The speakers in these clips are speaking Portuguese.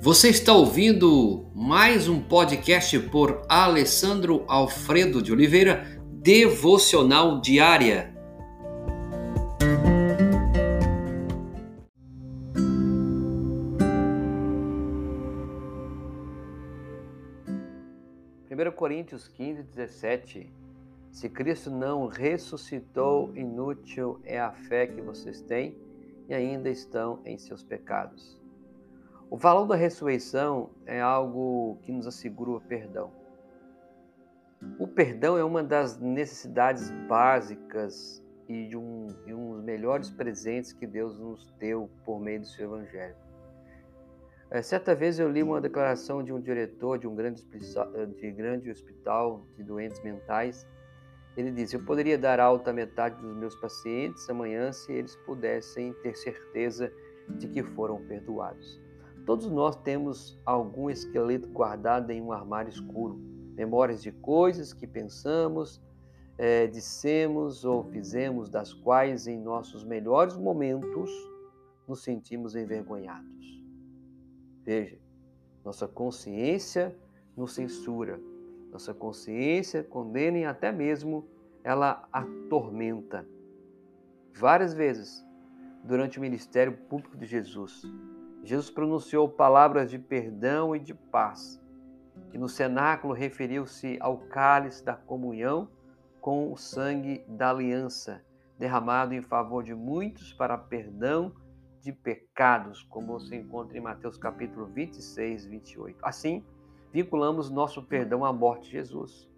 Você está ouvindo mais um podcast por Alessandro Alfredo de Oliveira, Devocional Diária. Primeiro Coríntios 15, 17 Se Cristo não ressuscitou, inútil é a fé que vocês têm e ainda estão em seus pecados. O valor da ressurreição é algo que nos assegura o perdão. O perdão é uma das necessidades básicas e de um, de um dos melhores presentes que Deus nos deu por meio do seu Evangelho. É, certa vez eu li uma declaração de um diretor de um grande, de grande hospital de doentes mentais. Ele disse: Eu poderia dar alta a metade dos meus pacientes amanhã se eles pudessem ter certeza de que foram perdoados. Todos nós temos algum esqueleto guardado em um armário escuro, memórias de coisas que pensamos, é, dissemos ou fizemos, das quais em nossos melhores momentos nos sentimos envergonhados. Veja, nossa consciência nos censura, nossa consciência condena e até mesmo ela atormenta. Várias vezes, durante o ministério público de Jesus, Jesus pronunciou palavras de perdão e de paz. E no cenáculo referiu-se ao cálice da comunhão com o sangue da aliança, derramado em favor de muitos para perdão de pecados, como se encontra em Mateus capítulo 26, 28. Assim, vinculamos nosso perdão à morte de Jesus.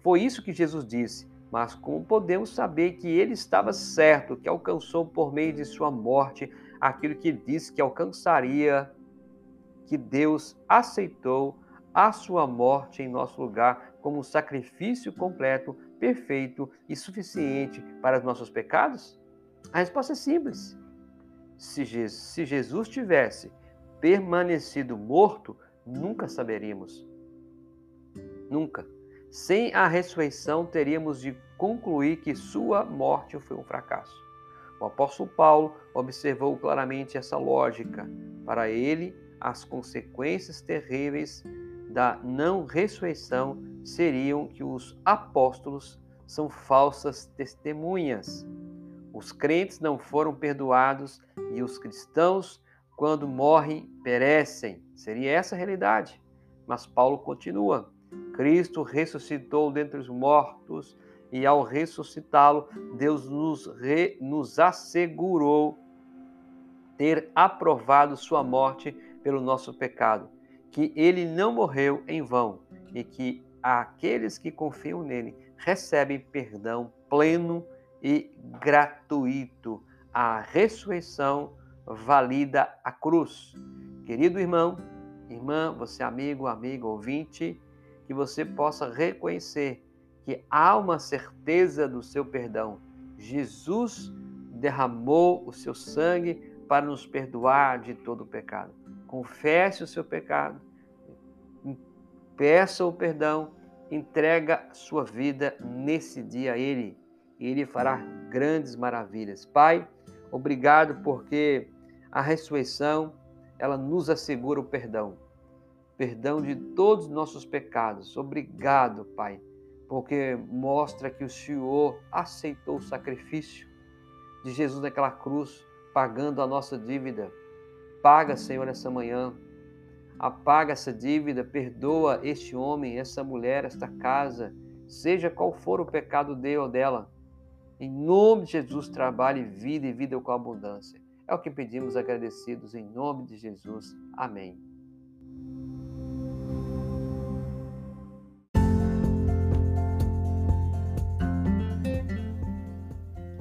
Foi isso que Jesus disse, mas como podemos saber que ele estava certo, que alcançou por meio de sua morte aquilo que ele disse que alcançaria, que Deus aceitou a sua morte em nosso lugar como um sacrifício completo, perfeito e suficiente para os nossos pecados? A resposta é simples. Se Jesus tivesse permanecido morto, nunca saberíamos. Nunca. Sem a ressurreição, teríamos de concluir que sua morte foi um fracasso. O apóstolo Paulo observou claramente essa lógica. Para ele, as consequências terríveis da não ressurreição seriam que os apóstolos são falsas testemunhas. Os crentes não foram perdoados e os cristãos, quando morrem, perecem. Seria essa a realidade. Mas Paulo continua: Cristo ressuscitou dentre os mortos e ao ressuscitá-lo, Deus nos, re, nos assegurou ter aprovado sua morte pelo nosso pecado, que ele não morreu em vão e que aqueles que confiam nele recebem perdão pleno e gratuito. A ressurreição valida a cruz. Querido irmão, irmã, você amigo, amigo, ouvinte, que você possa reconhecer que há uma certeza do seu perdão. Jesus derramou o seu sangue para nos perdoar de todo o pecado. Confesse o seu pecado, peça o perdão, entrega sua vida nesse dia a Ele e Ele fará grandes maravilhas. Pai, obrigado porque a ressurreição ela nos assegura o perdão, perdão de todos os nossos pecados. Obrigado, Pai porque mostra que o Senhor aceitou o sacrifício de Jesus naquela cruz, pagando a nossa dívida. Paga, Senhor, essa manhã. Apaga essa dívida, perdoa este homem, essa mulher, esta casa, seja qual for o pecado dele ou dela. Em nome de Jesus, trabalhe vida e vida com abundância. É o que pedimos agradecidos em nome de Jesus. Amém.